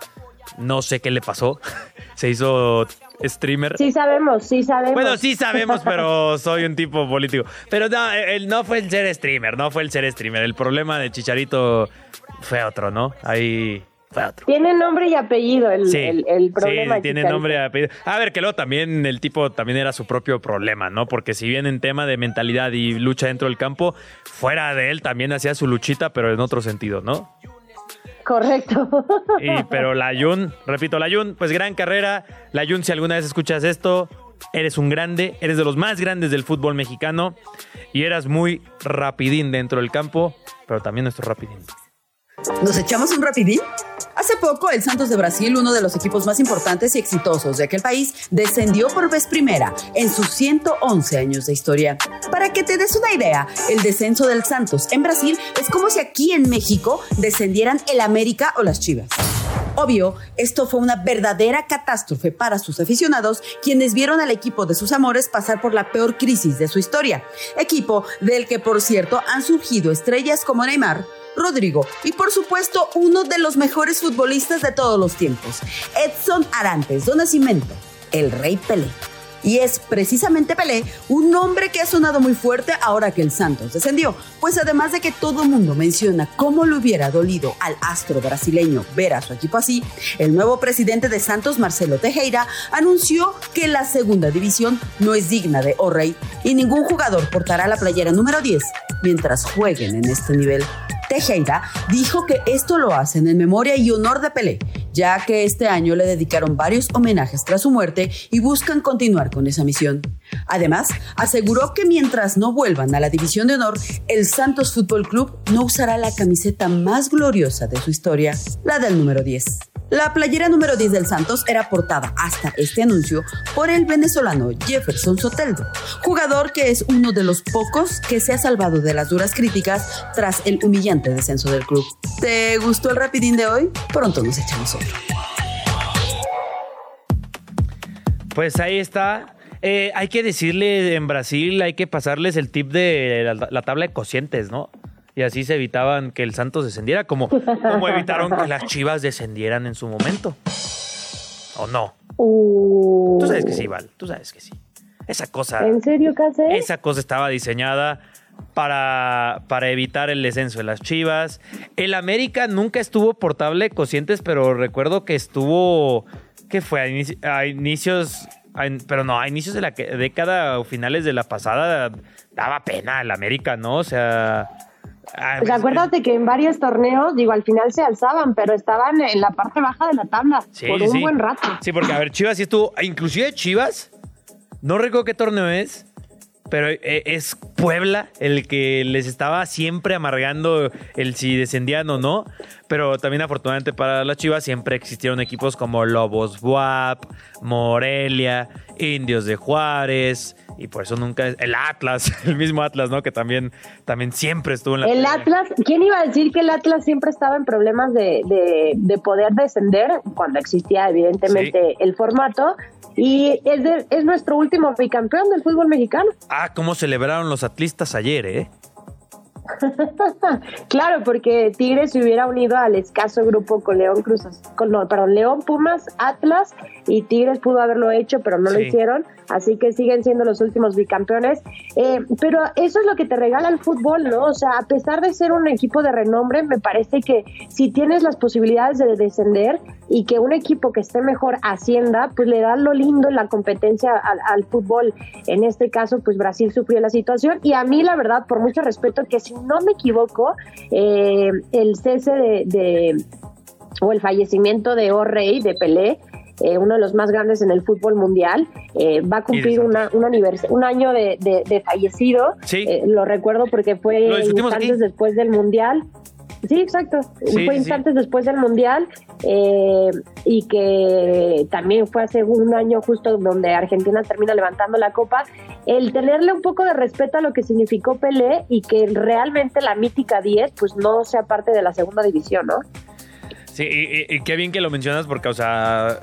no sé qué le pasó. Se hizo streamer. Sí sabemos, sí sabemos. Bueno, sí sabemos, pero soy un tipo político. Pero no, él no fue el ser streamer, no fue el ser streamer. El problema de Chicharito fue otro, ¿no? Ahí fue otro. Tiene nombre y apellido el, Sí, el, el problema. sí, tiene Chicharito. nombre y apellido. A ver, que luego también el tipo también era su propio problema, ¿no? Porque si bien en tema de mentalidad y lucha dentro del campo, fuera de él también hacía su luchita, pero en otro sentido, ¿no? Correcto. Y, pero la Jun, repito, la Jun, pues gran carrera. La Jun, si alguna vez escuchas esto, eres un grande, eres de los más grandes del fútbol mexicano y eras muy rapidín dentro del campo, pero también nuestro rapidín. ¿Nos echamos un rapidín? Hace poco, el Santos de Brasil, uno de los equipos más importantes y exitosos de aquel país, descendió por vez primera en sus 111 años de historia. Para que te des una idea, el descenso del Santos en Brasil es como si aquí en México descendieran el América o las Chivas. Obvio, esto fue una verdadera catástrofe para sus aficionados, quienes vieron al equipo de sus amores pasar por la peor crisis de su historia. Equipo del que, por cierto, han surgido estrellas como Neymar, Rodrigo y por supuesto uno de los mejores futbolistas de todos los tiempos, Edson Arantes do Nascimento, el Rey Pelé. Y es precisamente Pelé un nombre que ha sonado muy fuerte ahora que el Santos descendió, pues además de que todo mundo menciona cómo le hubiera dolido al astro brasileño ver a su equipo así, el nuevo presidente de Santos, Marcelo Tejera, anunció que la segunda división no es digna de O Rey y ningún jugador portará la playera número 10 mientras jueguen en este nivel. Tejera dijo que esto lo hacen en memoria y honor de Pelé, ya que este año le dedicaron varios homenajes tras su muerte y buscan continuar con esa misión. Además, aseguró que mientras no vuelvan a la División de Honor, el Santos Fútbol Club no usará la camiseta más gloriosa de su historia, la del número 10. La playera número 10 del Santos era portada hasta este anuncio por el venezolano Jefferson Soteldo, jugador que es uno de los pocos que se ha salvado de las duras críticas tras el humillante descenso del club. ¿Te gustó el rapidín de hoy? Pronto nos echamos otro. Pues ahí está. Eh, hay que decirle en Brasil, hay que pasarles el tip de la, la tabla de cocientes, ¿no? Y así se evitaban que el Santos descendiera, como, como evitaron que las Chivas descendieran en su momento. ¿O no? Uh. Tú sabes que sí, Val. Tú sabes que sí. Esa cosa. ¿En serio, Case? Esa cosa estaba diseñada para, para evitar el descenso de las Chivas. El América nunca estuvo portable cocientes, pero recuerdo que estuvo. ¿Qué fue? A, inici- a inicios. a pero no, a inicios de la que- década o finales de la pasada daba pena el América, ¿no? O sea. Ah, Pues acuérdate que en varios torneos, digo, al final se alzaban, pero estaban en la parte baja de la tabla Sí, por un sí. buen rato. Sí, porque a ver, Chivas sí estuvo. Inclusive Chivas, no recuerdo qué torneo es, pero eh, es Puebla el que les estaba siempre amargando el si descendían o no. Pero también afortunadamente para las Chivas siempre existieron equipos como Lobos Buap, Morelia, Indios de Juárez. Y por eso nunca... El Atlas, el mismo Atlas, ¿no? Que también, también siempre estuvo en la... El Atlas, ¿quién iba a decir que el Atlas siempre estaba en problemas de, de- de poder descender cuando existía evidentemente el formato? Y es, de- es nuestro último bicampeón del fútbol mexicano. Ah, cómo celebraron los atlistas ayer, ¿eh? claro, porque Tigres se hubiera unido al escaso grupo con León Cruzas, con no, perdón, León Pumas, Atlas y Tigres pudo haberlo hecho, pero no lo hicieron, así que siguen siendo los últimos bicampeones. Eh, pero eso es lo que te regala el fútbol, ¿no? O sea, a pesar de ser un equipo de renombre, me parece que si tienes las posibilidades de descender y que un equipo que esté mejor ascienda, pues le da lo lindo la competencia al, al fútbol. En este caso, pues Brasil sufrió la situación y a mí, la verdad, por mucho respeto, que si no me equivoco, eh, el cese de, de- o el fallecimiento de O Rey, de Pelé, eh, uno de los más grandes en el fútbol mundial, eh, va a cumplir una, un, un año de, de- de fallecido. Sí. Eh, lo recuerdo porque fue instantes aquí. después del mundial. Sí, exacto. Sí, fue sí, instantes después del mundial eh, y que también fue hace un año justo donde Argentina termina levantando la copa. El tenerle un poco de respeto a lo que significó Pelé y que realmente la mítica 10 pues no sea parte de la segunda división, ¿no? Sí, y, y- y qué bien que lo mencionas porque, o sea,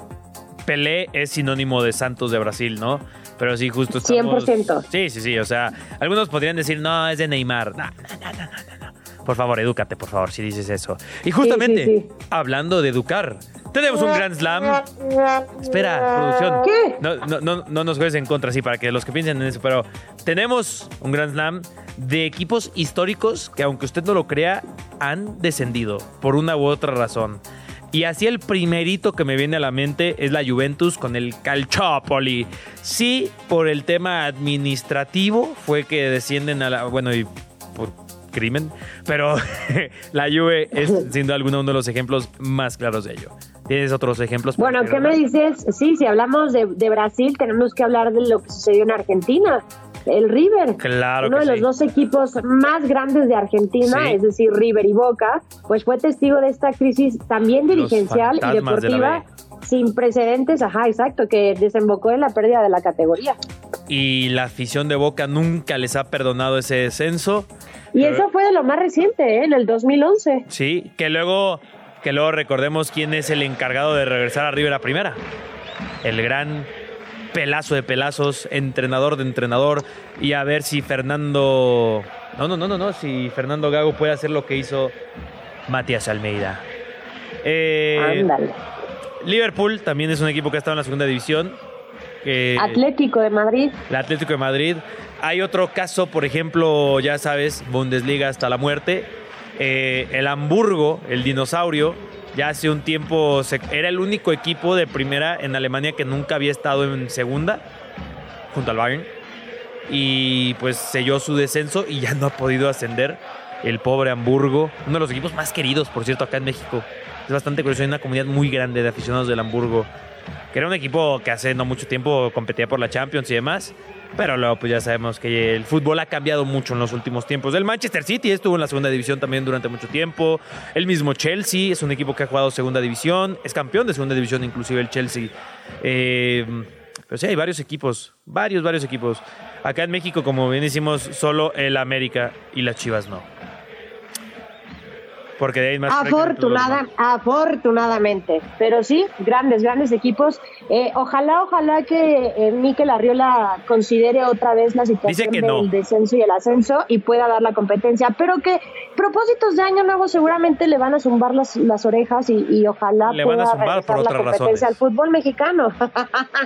Pelé es sinónimo de Santos de Brasil, ¿no? Pero sí, justo estamos... 100%. Sí, sí, sí, o sea, algunos podrían decir, no, es de Neymar. No, no, no, no, no. Por favor, edúcate, por favor, si dices eso. Y justamente, sí, hablando de educar, tenemos un Grand Slam. Espera, producción. ¿Qué? No, no, no, no nos juegues en contra, sí, para que los que piensen en eso, pero tenemos un Grand Slam de equipos históricos que, aunque usted no lo crea, han descendido por una u otra razón. Y así el primerito que me viene a la mente es la Juventus con el Calciopoli. Sí, por el tema administrativo fue que descienden a la... Bueno, y por crimen, pero la Juve es sin duda alguna uno de los ejemplos más claros de ello. ¿Tienes otros ejemplos? Bueno, ¿qué me dices? Sí, si hablamos de, de Brasil, tenemos que hablar de lo que sucedió en Argentina. El River, Claro uno de los dos equipos más grandes de Argentina, Sí. es decir, River y Boca, pues fue testigo de esta crisis también dirigencial y de deportiva sin precedentes, ajá, exacto, que desembocó en la pérdida de la categoría. Y la afición de Boca nunca les ha perdonado ese descenso. Y Pero- eso fue de lo más reciente, ¿eh? en el 2011. Sí, que luego, que luego recordemos quién es el encargado de regresar a River a primera. El gran pelazo de pelazos, entrenador de entrenador. Y a ver si Fernando. No, no, no, no, no. Si Fernando Gago puede hacer lo que hizo Matías Almeida. Eh, Ándale. Liverpool también es un equipo que ha estado en la segunda división. Atlético de Madrid. el Atlético de Madrid. Hay otro caso, por ejemplo, ya sabes, Bundesliga hasta la muerte. Eh, el Hamburgo, el dinosaurio, ya hace un tiempo era el único equipo de primera en Alemania que nunca había estado en segunda, junto al Bayern. Y pues selló su descenso y ya no ha podido ascender. El pobre Hamburgo, uno de los equipos más queridos, por cierto, acá en México. Es bastante curioso, hay una comunidad muy grande de aficionados del Hamburgo que era un equipo que hace no mucho tiempo competía por la Champions y demás. Pero luego pues ya sabemos que el fútbol ha cambiado mucho en los últimos tiempos. El Manchester City estuvo en la segunda división también durante mucho tiempo. El mismo Chelsea es un equipo que ha jugado segunda división. Es campeón de segunda división inclusive el Chelsea. Eh, pero sí, hay varios equipos. Varios, varios equipos. Acá en México, como bien decimos, solo el América y las Chivas no. Porque de ahí en más Afortunada, afortunadamente. Pero sí, grandes, grandes equipos. Eh, ojalá, ojalá que eh, Mikel Arriola considere otra vez la situación del no. descenso y el ascenso y pueda dar la competencia. Pero que propósitos de año nuevo seguramente le van a zumbar las, las orejas y, y ojalá Le van pueda a zumbar por regresar la competencia razones. al fútbol mexicano.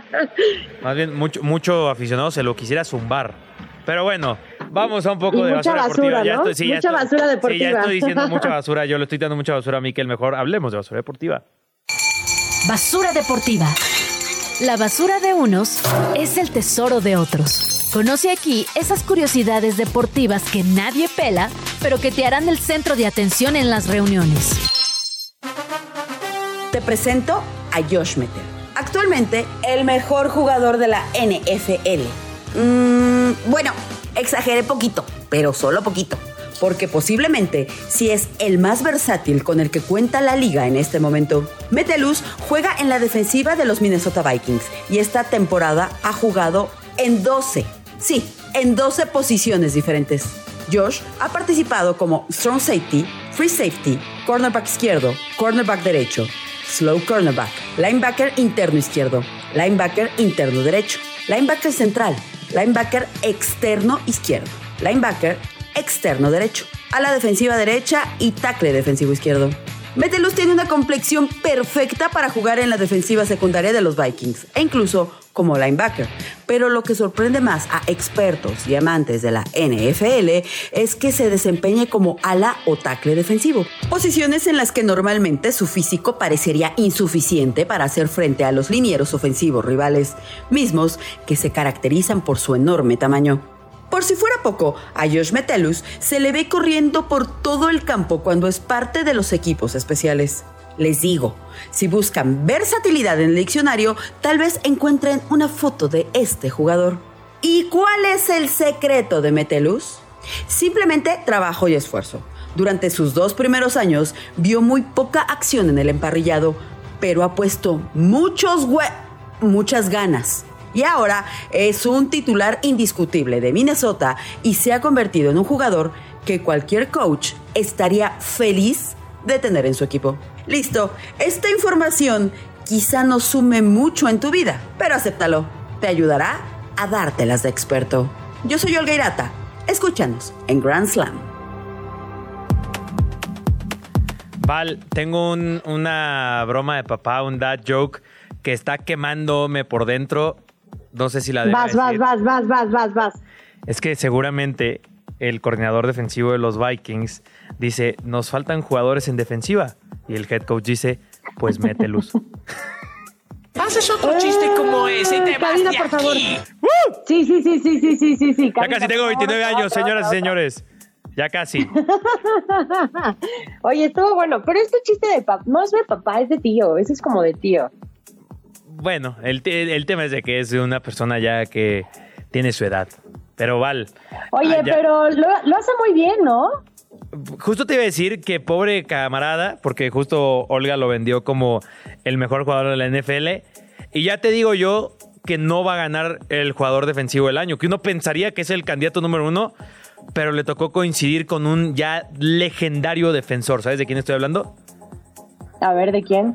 Más bien, mucho, mucho aficionado se lo quisiera zumbar. Pero bueno, vamos a un poco Y de mucha basura, basura, deportiva. Ya ¿no? estoy, sí, ya Mucha estoy- basura Sí, ya deportiva. estoy diciendo mucha basura. Yo le estoy dando mucha basura a Miquel. Mejor hablemos de basura deportiva. Basura deportiva. La basura de unos es el tesoro de otros. Conoce aquí esas curiosidades deportivas que nadie pela, pero que te harán el centro de atención en las reuniones. Te presento a Josh Meter, actualmente el mejor jugador de la NFL. Mm, bueno, exageré poquito, pero solo poquito, porque posiblemente sí es el más versátil con el que cuenta la liga en este momento. Metelus juega en la defensiva de los Minnesota Vikings y esta temporada ha jugado en 12, sí, en 12 posiciones diferentes. Josh ha participado como strong safety, free safety, cornerback izquierdo, cornerback derecho, slow cornerback, linebacker interno izquierdo, linebacker interno derecho, linebacker central, linebacker externo izquierdo, linebacker externo derecho, a la defensiva derecha y tackle defensivo izquierdo. Metelus tiene una complexión perfecta para jugar en la defensiva secundaria de los Vikings e incluso como linebacker. Pero lo que sorprende más a expertos y amantes de la NFL es que se desempeñe como ala o tackle defensivo. Posiciones en las que normalmente su físico parecería insuficiente para hacer frente a los linieros ofensivos rivales, mismos que se caracterizan por su enorme tamaño. Por si fuera poco, a Josh Metellus se le ve corriendo por todo el campo cuando es parte de los equipos especiales. Les digo, si buscan versatilidad en el diccionario, tal vez encuentren una foto de este jugador. ¿Y cuál es el secreto de Metellus? Simplemente trabajo y esfuerzo. Durante sus dos primeros años vio muy poca acción en el emparrillado, pero ha puesto muchos muchas ganas. Y ahora es un titular indiscutible de Minnesota y se ha convertido en un jugador que cualquier coach estaría feliz de tener en su equipo. Listo, esta información quizá no sume mucho en tu vida, pero acéptalo. Te ayudará a dártelas de experto. Yo soy Olga Irata. Escúchanos en Grand Slam. Val, tengo un- una broma de papá, un dad joke que está quemándome por dentro. No sé si la debo Vas, vas, decir. vas, vas, vas, vas, vas. Es que seguramente el coordinador defensivo de los Vikings dice, nos faltan jugadores en defensiva. Y el head coach dice, pues mételos. Haces otro chiste como ese y te vas de por favor. Sí, sí, sí, sí, sí, sí, sí, sí. ya casi tengo 29 años, señoras y señores. Ya casi. Oye, estuvo bueno, pero este chiste de papá, no es de papá, es de tío, ese es como de tío. Bueno, el, el tema es de que es una persona ya que tiene su edad. Pero Val. Oye, ah, ya- pero lo, lo hace muy bien, ¿no? Justo te iba a decir que pobre camarada, porque justo Olga lo vendió como el mejor jugador de la NFL. Y ya te digo yo que no va a ganar el jugador defensivo del año, que uno pensaría que es el candidato número uno, pero le tocó coincidir con un ya legendario defensor. ¿Sabes de quién estoy hablando? A ver, ¿de quién?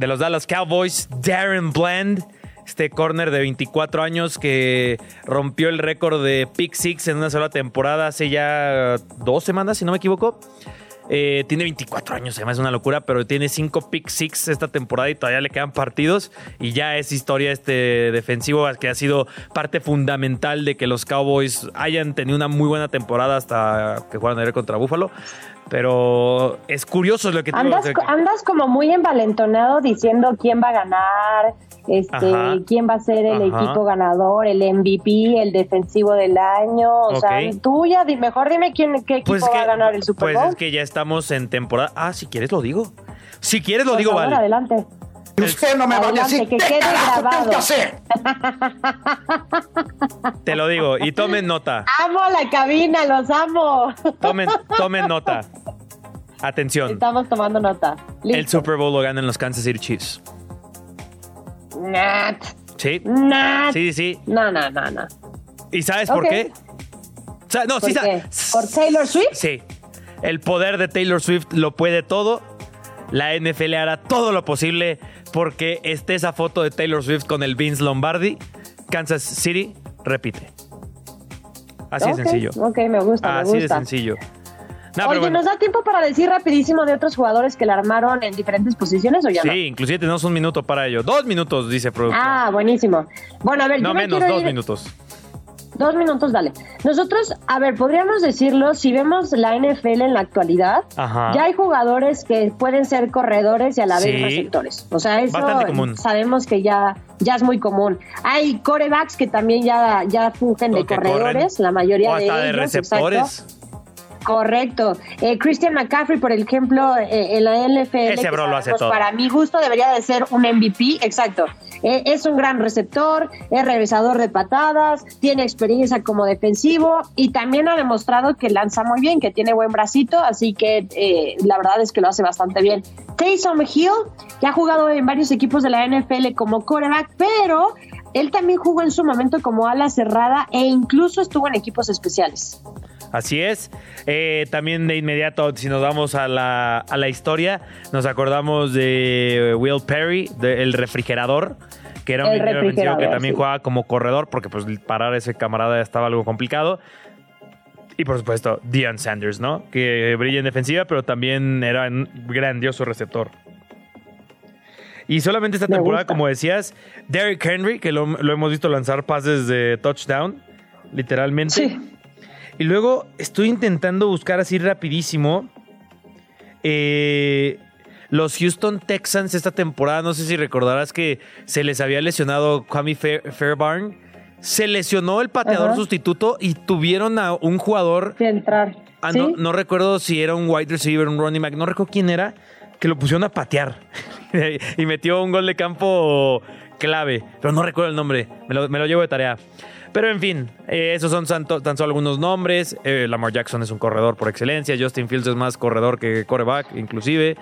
De los Dallas Cowboys, Darren Bland, este corner de 24 años que rompió el récord de pick six en una sola temporada hace ya dos semanas, si no me equivoco. Eh, tiene 24 años, además es una locura, pero tiene 5 pick six esta temporada y todavía le quedan partidos. Y ya es historia este defensivo que ha sido parte fundamental de que los Cowboys hayan tenido una muy buena temporada hasta que jugaron ayer contra Buffalo. Pero es curioso lo que Andas, o sea, que- andas como muy envalentonado diciendo quién va a ganar, este, Ajá. quién va a ser el Ajá. equipo ganador, el MVP, el defensivo del año. O sea, tú ya di- mejor dime quién, qué equipo Pues va que- a ganar el Super Pues Bowl. es que ya estamos en temporada. Ah, si quieres lo digo. Si quieres lo Por digo, favor, vale. adelante. Usted no me va a decir que qué quede grabado. que hacer. Te lo digo. Y tomen nota. Amo la cabina, los amo. Tomen, tomen nota. Atención. Estamos tomando nota. El. Super Bowl lo ganan los Kansas City Chiefs. Nat, ¿Sí? nat. Sí, sí. No, no, no, no. ¿Y sabes por qué? O sea, no, ¿Por sí qué? sabes. ¿Por Taylor Swift? Sí. El poder de Taylor Swift lo puede todo. La NFL hará todo lo posible porque esté esa foto de Taylor Swift con el Vince Lombardi. Kansas City repite. Así de sencillo. Ok, me gusta, me Así de sencillo. No, Oye, bueno. ¿nos da tiempo para decir rapidísimo de otros jugadores que la armaron en diferentes posiciones o ya no? Sí, inclusive tenemos un minuto para ello. Dos minutos, dice productor. Ah, buenísimo. Bueno, a ver, no yo me menos, quiero dos ir- minutos. Dos minutos, dale. Nosotros, a ver, podríamos decirlo, si vemos la NFL en la actualidad, Ajá. ya hay jugadores que pueden ser corredores y a la vez Sí. receptores. O sea, eso común. sabemos que ya, ya es muy común. Hay corebacks que también ya, ya fungen de corredores, corren. la mayoría o hasta de de, ellos. receptores. exacto. Correcto. Eh, Christian McCaffrey, por ejemplo, eh, en la NFL, Ese bro lo hace sabemos, todo. para mi gusto debería de ser un MVP, exacto. Eh, es un gran receptor, es regresador de patadas, tiene experiencia como defensivo y también ha demostrado que lanza muy bien, que tiene buen bracito, así que eh, la verdad es que lo hace bastante bien. Taysom Hill, que ha jugado en varios equipos de la NFL como quarterback, pero él también jugó en su momento como ala cerrada e incluso estuvo en equipos especiales. Así es. Eh, también de inmediato, si nos vamos a la, a la historia, nos acordamos de Will Perry, del refrigerador, que era un El defensivo que también sí. jugaba como corredor, porque pues parar a ese camarada estaba algo complicado. Y por supuesto, Deion Sanders, ¿no? Que brilla en defensiva, pero también era un grandioso receptor. Y solamente esta Me temporada, gusta. como decías, Derrick Henry, que lo, lo hemos visto lanzar pases de touchdown, literalmente. Sí. Y luego estoy intentando buscar así rapidísimo. eh, los Houston Texans esta temporada, no sé si recordarás que se les había lesionado Kwame Fair- Fairbairn. Se lesionó el pateador Ajá. sustituto y tuvieron a un jugador. De entrar. ah, ¿Sí? no, no recuerdo si era un wide receiver, un running back, no recuerdo quién era, que lo pusieron a patear. y metió un gol de campo clave, pero no recuerdo el nombre, me lo, me lo llevo de tarea. Pero en fin, eh, esos son tan solo algunos nombres. Eh, Lamar Jackson es un corredor por excelencia. Justin Fields es más corredor que coreback, inclusive.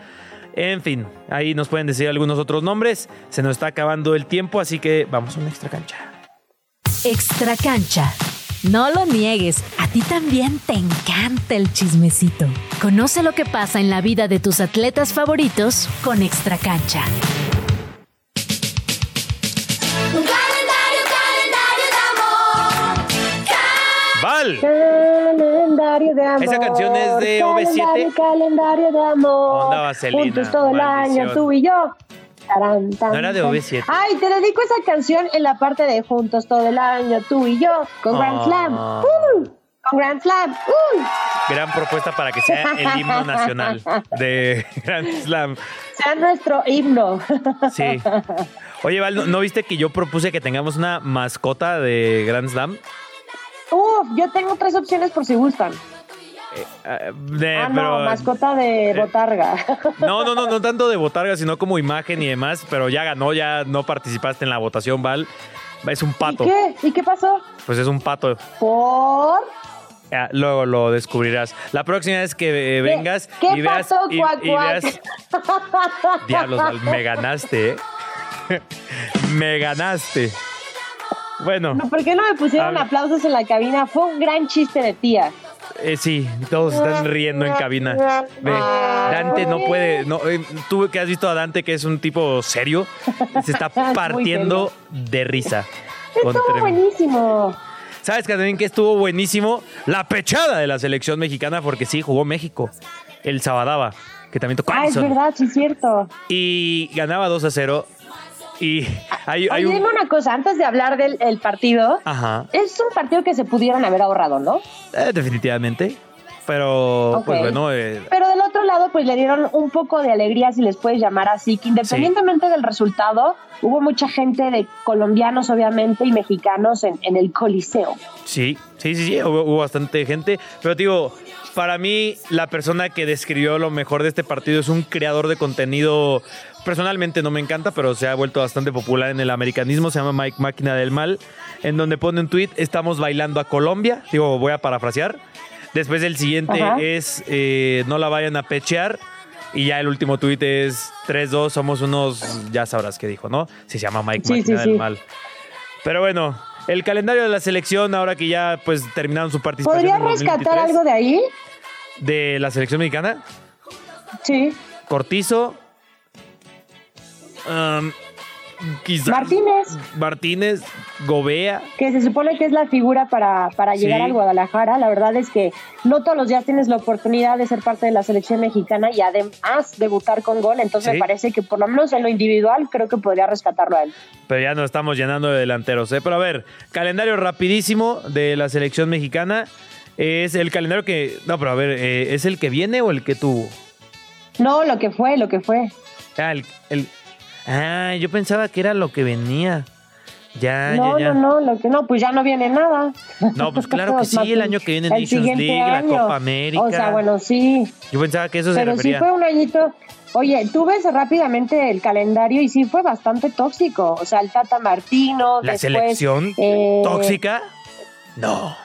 En fin, ahí nos pueden decir algunos otros nombres. Se nos está acabando el tiempo, así que vamos a una extra cancha. Extra cancha. No lo niegues, a ti también te encanta el chismecito. Conoce lo que pasa en la vida de tus atletas favoritos con Extra cancha. Calendario de amor. Esa canción es de OV7. Calendario, calendario de amor. Onda vaselina, Juntos todo el año, tú y yo. Tarán, tan, No era de tan. OV7. Ay, te dedico esa canción en la parte de Juntos todo el año, tú y yo, con Grand Ah. Slam. Uh, con Grand Slam. Uh. Gran propuesta para que sea el himno nacional de Grand Slam. Sea nuestro himno. Sí. Oye, Val, ¿no, no viste que yo propuse que tengamos una mascota de Grand Slam? Uf, yo tengo tres opciones por si gustan. Eh, de- Ah, no, pero- mascota de botarga. no, no, no, no tanto de botarga, sino como imagen y demás, pero ya ganó, ya no participaste en la votación, Val. Es un ¿Y pato. qué? ¿Y qué pasó? Pues es un pato. ¿Por? Luego lo descubrirás. La próxima vez que eh, vengas ¿Qué y veas. pasó, y, cuac, y Diablos, Val, me ganaste, ¿eh? me ganaste. Bueno, No, ¿Por qué no me pusieron aplausos en la cabina? Fue un gran chiste de tía. eh, sí, todos están riendo en cabina. Ve, Dante no puede. No, eh, tú que has visto a Dante, que es un tipo serio, se está partiendo de risa. Estuvo buenísimo. ¿Sabes que también que estuvo buenísimo? La pechada de la selección mexicana, porque sí, jugó México. El Sabadaba, que también tocó Ah, es verdad, sí es cierto. Y ganaba 2 a 0. Y hay, hay Oye, un. dime una cosa, antes de hablar del el partido, Ajá, es un partido que se pudieron haber ahorrado, ¿no? eh, definitivamente. Pero, pues bueno, eh, Pero del otro lado, pues le dieron un poco de alegría, si les puedes llamar así, que independientemente del resultado, hubo mucha gente de colombianos, obviamente, y mexicanos en, en el Coliseo. Sí, sí, sí, sí, hubo, hubo bastante gente. Pero digo, para mí, la persona que describió lo mejor de este partido es un creador de contenido. Personalmente no me encanta, pero se ha vuelto bastante popular en el americanismo. Se llama Mike Máquina del Mal, en donde pone un tweet: Estamos bailando a Colombia. Digo, voy a parafrasear. Después el siguiente Ajá. es: eh, No la vayan a pechear. Y ya el último tuit es 3-2, somos unos, ya sabrás qué dijo, ¿no? Sí, se llama Mike Sí, Máquina sí, del sí. Mal. Pero bueno, el calendario de la selección, ahora que ya pues terminaron su participación. ¿Podrías rescatar 2023, algo de ahí? de la selección mexicana? Sí. Cortizo. Um, quizás- Martínez, Martínez, Gobea. que se supone que es la figura para, para llegar Sí. al Guadalajara, la verdad es que no todos los días tienes la oportunidad de ser parte de la selección mexicana y además debutar con gol, entonces Sí. me parece que por lo menos en lo individual creo que podría rescatarlo a él. Pero ya nos estamos llenando de delanteros, ¿eh? Pero a ver, calendario rapidísimo de la selección mexicana. Es el calendario que. No, pero a ver, eh, ¿es el que viene o el que tuvo? No, lo que fue, lo que fue. Ah, el, el- ah, yo pensaba que era lo que venía. Ya, no, ya, ya. no, no, lo que no, pues ya no viene nada. No, pues claro que sí, el año que viene Nations League, la año. Copa América. O sea, bueno, sí, Yo pensaba que eso se pero sí refería. fue un añito. Oye, tú ves rápidamente el calendario y sí fue bastante tóxico. O sea, el Tata Martino, ¿La después, selección eh, tóxica? No.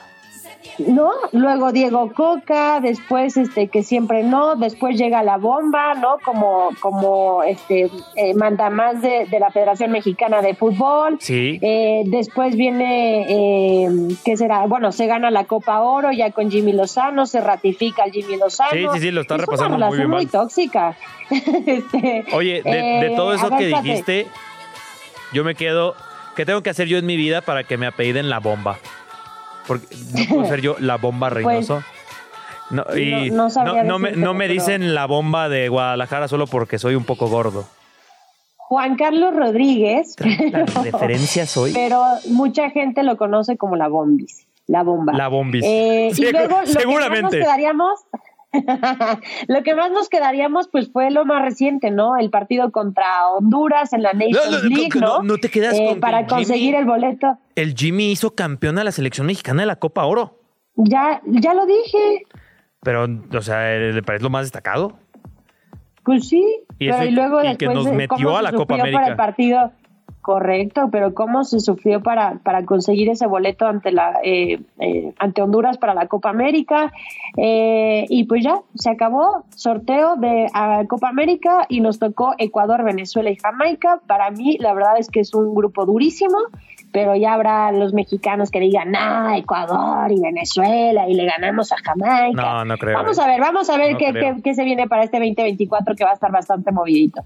¿No? Luego Diego Coca, después este que siempre no, después llega la bomba, ¿no? Como como este eh, manda más de, de la Federación Mexicana de Fútbol. Sí. Eh, después viene, eh, ¿qué será? Bueno, se gana la Copa Oro ya con Jimmy Lozano, se ratifica el Jimmy Lozano. Sí, sí, sí, lo está es repasando una muy bien, muy tóxica. Este, Oye, de, de eh, todo eso ver, que dijiste, yo me quedo. ¿Qué tengo que hacer yo en mi vida para que me apelliden la bomba? Porque no puedo ser yo la bomba Reynoso. No, y Pues, no- no sabría no me, no me pero- dicen la bomba de Guadalajara solo porque soy un poco gordo. Juan Carlos Rodríguez, La referencia soy pero mucha gente lo conoce como la bombis. La bomba. la bombis. Eh, y luego lo que más nos seguramente. quedaríamos, lo que más nos quedaríamos, pues fue lo más reciente, ¿no? El partido contra Honduras en la Nations No, no, League, no, te quedas Eh, con que para Jimmy- conseguir el boleto. El Jimmy hizo campeón a la selección mexicana de la Copa Oro. Ya, ya lo dije. Pero, o sea, ¿le parece lo más destacado? Pues sí. Y pero eso- y luego y que después nos de metió a la Copa América. para el partido. Correcto, pero cómo se sufrió para, para conseguir ese boleto ante la eh, eh, ante Honduras para la Copa América Eh, y pues ya se acabó sorteo de ah, Copa América y nos tocó Ecuador, Venezuela y Jamaica. Para mí la verdad es que es un grupo durísimo, pero ya habrá los mexicanos que digan, ah, Ecuador y Venezuela y le ganamos a Jamaica. No, no creo. Vamos a ver, vamos a ver No qué, qué- qué se viene para este 2024 que va a estar bastante movidito.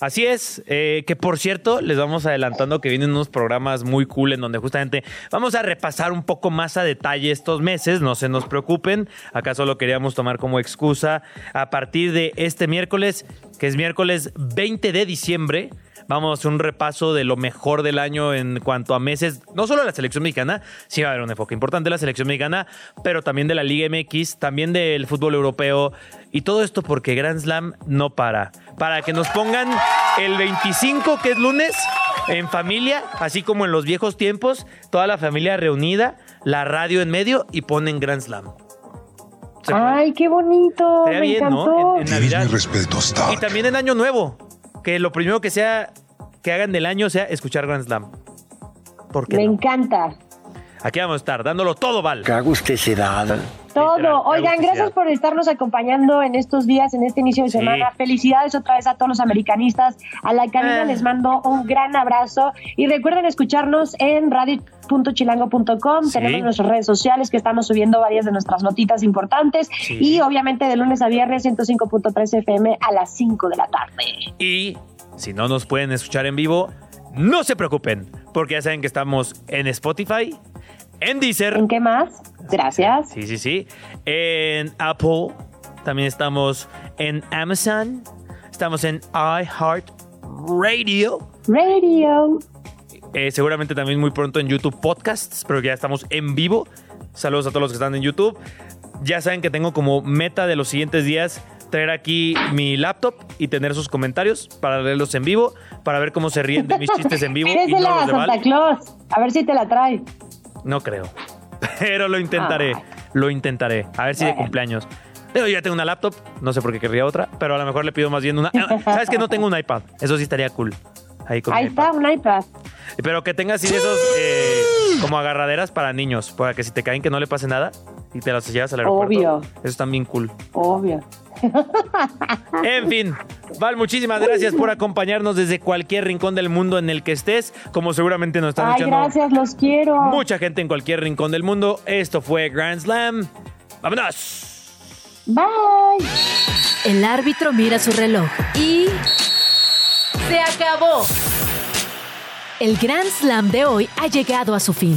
Así es, eh, que por cierto, les vamos adelantando que vienen unos programas muy cool en donde justamente vamos a repasar un poco más a detalle estos meses, no se nos preocupen, acá solo queríamos tomar como excusa a partir de este miércoles, que es miércoles 20 de diciembre. Vamos a hacer un repaso de lo mejor del año en cuanto a meses, no solo de la selección mexicana, sí va a haber un enfoque importante de la selección mexicana, pero también de la Liga MX, también del fútbol europeo y todo esto porque Grand Slam no para. Para que nos pongan el 25, que es lunes, en familia, así como en los viejos tiempos, toda la familia reunida, la radio en medio y ponen Grand Slam. Ay, qué bonito. Estaría Me bien, encantó. ¿no? En, en Navidad. respeto, Y también en Año Nuevo. Que lo primero que sea que hagan del año sea escuchar Grand Slam. ¿Por qué Me no? encanta. Aquí vamos a estar, dándolo todo, Val. Qué agustecidad. Todo. Literal, Oigan, gracias por estarnos acompañando en estos días, en este inicio de Sí. semana. Felicidades otra vez a todos los americanistas. A la cabina Ah. les mando un gran abrazo. Y recuerden escucharnos en radio.chilango.com. Sí. Tenemos nuestras redes sociales que estamos subiendo varias de nuestras notitas importantes. Sí. Y obviamente de lunes a viernes 105.3 FM a las 5 de la tarde. Y si no nos pueden escuchar en vivo, no se preocupen, porque ya saben que estamos en Spotify, en Deezer, ¿En qué más? Gracias. sí, sí, sí, en Apple, también estamos en Amazon, estamos en iHeartRadio, Radio. eh, seguramente también muy pronto en YouTube Podcasts, pero ya estamos en vivo. Saludos a todos los que están en YouTube. Ya saben que tengo como meta de los siguientes días traer aquí mi laptop y tener sus comentarios para leerlos en vivo, para ver cómo se ríen de mis chistes en vivo y no Pídesela los de Santa. Claus. A ver si te la trae. No creo. Pero lo intentaré. Ay. Lo intentaré. A ver si de cumpleaños. Yo ya tengo una laptop. No sé por qué querría otra. Pero a lo mejor le pido más bien una. Ah, ¿Sabes que no tengo un iPad? Eso sí estaría cool. Ahí con Ahí está, un iPad. Pero que tenga así de esos eh, como agarraderas para niños. Para que si te caen que no le pase nada. Y te las llevas al aeropuerto. Obvio. Eso está bien cool. Obvio. En fin, Val, muchísimas gracias por acompañarnos desde cualquier rincón del mundo en el que estés. Como seguramente nos están Ay, escuchando gracias, los quiero. mucha gente en cualquier rincón del mundo. Esto fue Grand Slam. ¡Vámonos! Bye. El árbitro mira su reloj y... ¡Se acabó! El Grand Slam de hoy ha llegado a su fin.